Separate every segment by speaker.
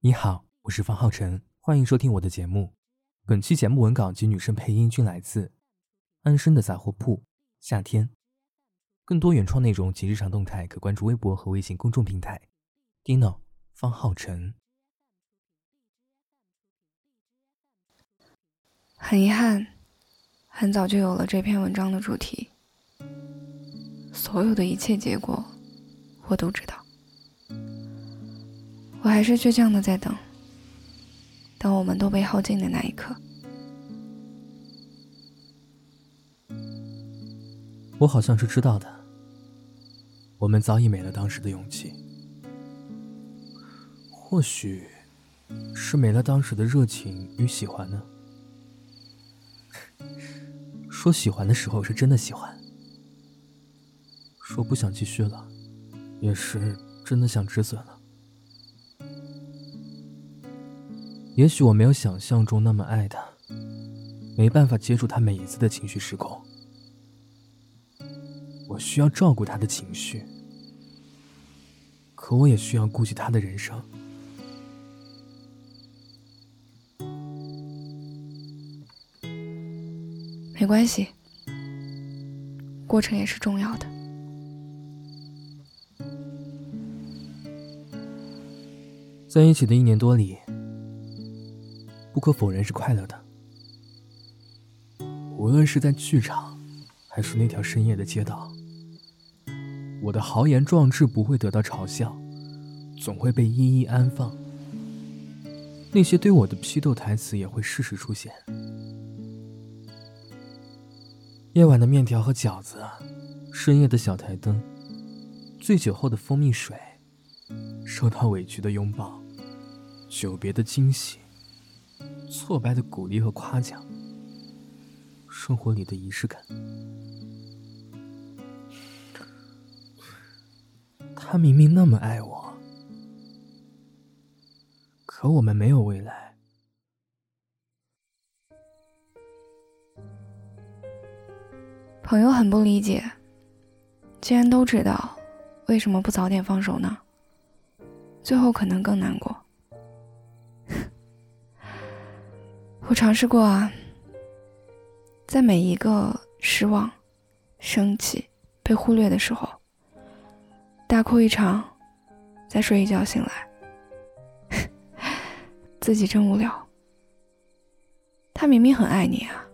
Speaker 1: 你好，我是方浩辰，欢迎收听我的节目。本期节目文稿及女生配音均来自安生的杂货铺。夏天，更多原创内容及日常动态可关注微博和微信公众平台。Dino 方浩辰。
Speaker 2: 很遗憾，很早就有了这篇文章的主题。所有的一切结果，我都知道。我还是倔强的在等，等我们都被耗尽的那一刻。
Speaker 1: 我好像是知道的，我们早已没了当时的勇气，或许是没了当时的热情与喜欢呢。说喜欢的时候是真的喜欢，说不想继续了，也是真的想止损了。也许我没有想象中那么爱他，没办法接住他每一次的情绪失控。我需要照顾他的情绪，可我也需要顾及他的人生。
Speaker 2: 没关系，过程也是重要的。
Speaker 1: 在一起的一年多里。不可否认是快乐的，无论是在剧场，还是那条深夜的街道，我的豪言壮志不会得到嘲笑，总会被一一安放。那些对我的批斗台词也会适时出现。夜晚的面条和饺子，深夜的小台灯，醉酒后的蜂蜜水，受到委屈的拥抱，久别的惊喜。挫败的鼓励和夸奖，生活里的仪式感。他明明那么爱我，可我们没有未来。
Speaker 2: 朋友很不理解，既然都知道，为什么不早点放手呢？最后可能更难过。我尝试过啊，在每一个失望、生气、被忽略的时候，大哭一场，再睡一觉醒来，自己真无聊。他明明很爱你啊，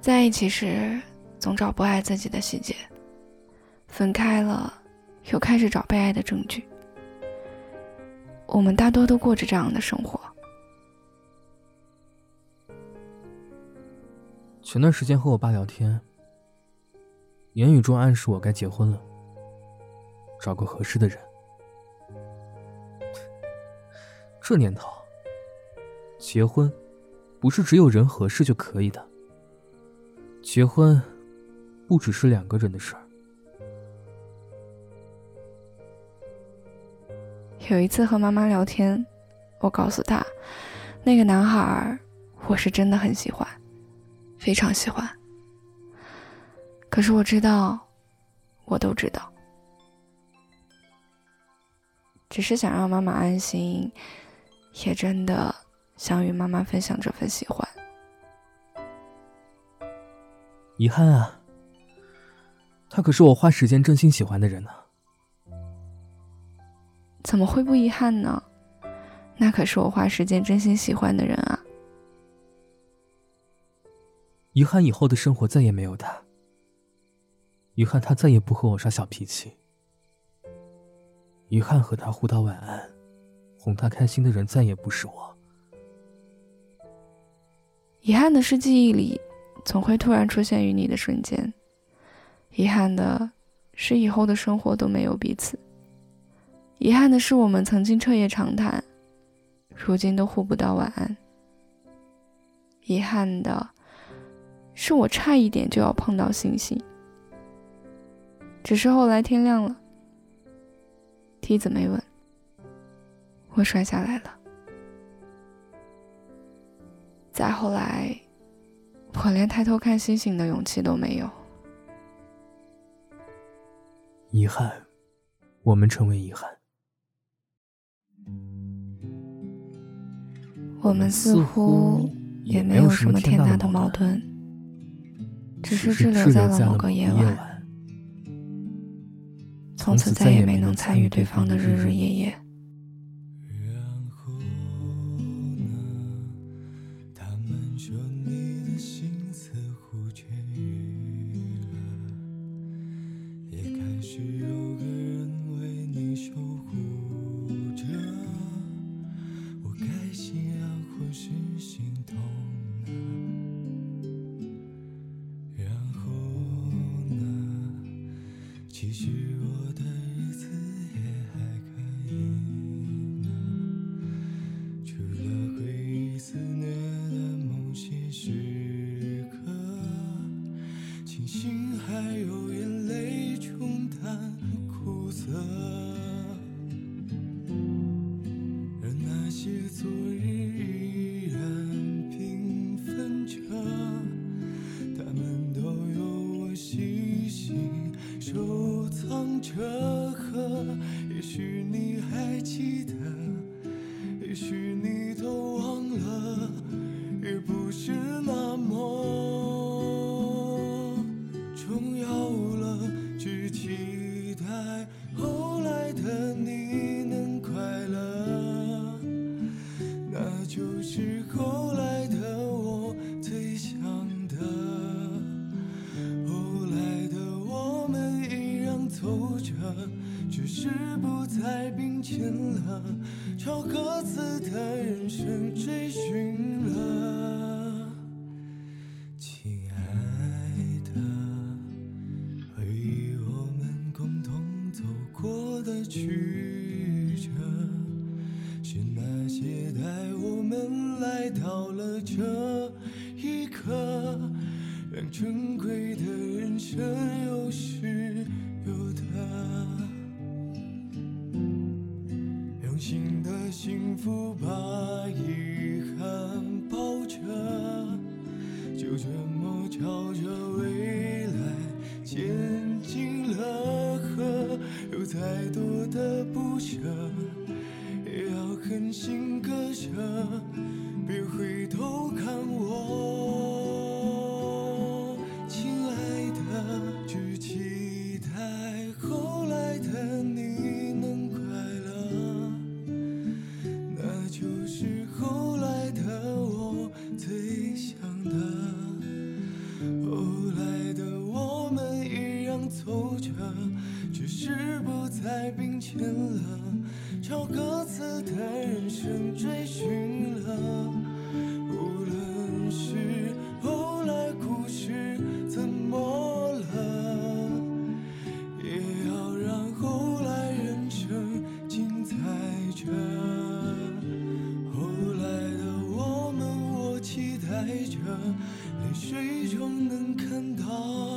Speaker 2: 在一起时总找不爱自己的细节，分开了又开始找被爱的证据。我们大多都过着这样的生活。
Speaker 1: 前段时间和我爸聊天，言语中暗示我该结婚了，找个合适的人。这年头，结婚不是只有人合适就可以的，结婚不只是两个人的事儿。
Speaker 2: 有一次和妈妈聊天，我告诉她，那个男孩我是真的很喜欢，非常喜欢。可是我知道，我都知道，只是想让妈妈安心，也真的想与妈妈分享这份喜欢。
Speaker 1: 遗憾啊，他可是我花时间真心喜欢的人呢。
Speaker 2: 怎么会不遗憾呢？那可是我花时间真心喜欢的人啊！
Speaker 1: 遗憾以后的生活再也没有他，遗憾他再也不和我耍小脾气，遗憾和他互道晚安、哄他开心的人再也不是我。
Speaker 2: 遗憾的是记忆里总会突然出现与你的瞬间，遗憾的是以后的生活都没有彼此。遗憾的是，我们曾经彻夜长谈，如今都互不道晚安。遗憾的是，我差一点就要碰到星星，只是后来天亮了，梯子没稳，我摔下来了。再后来，我连抬头看星星的勇气都没有。
Speaker 1: 遗憾，我们成为遗憾。
Speaker 2: 我们似乎也没有什么天大的矛盾，只是滞留在了某个夜晚，从此再也没能参与对方的日日夜夜。
Speaker 3: 藏着和，也许你还记得，也许只是不再并肩了，朝各自的人生追寻了。亲爱的，回忆我们共同走过的曲折，是那些带我们来到了这一刻，让珍贵的人生有着，只是不再并肩了，朝各自的人生追寻了。无论是后来故事怎么了，也要让后来人生精彩着。后来的我们，我期待着，泪水中能看到。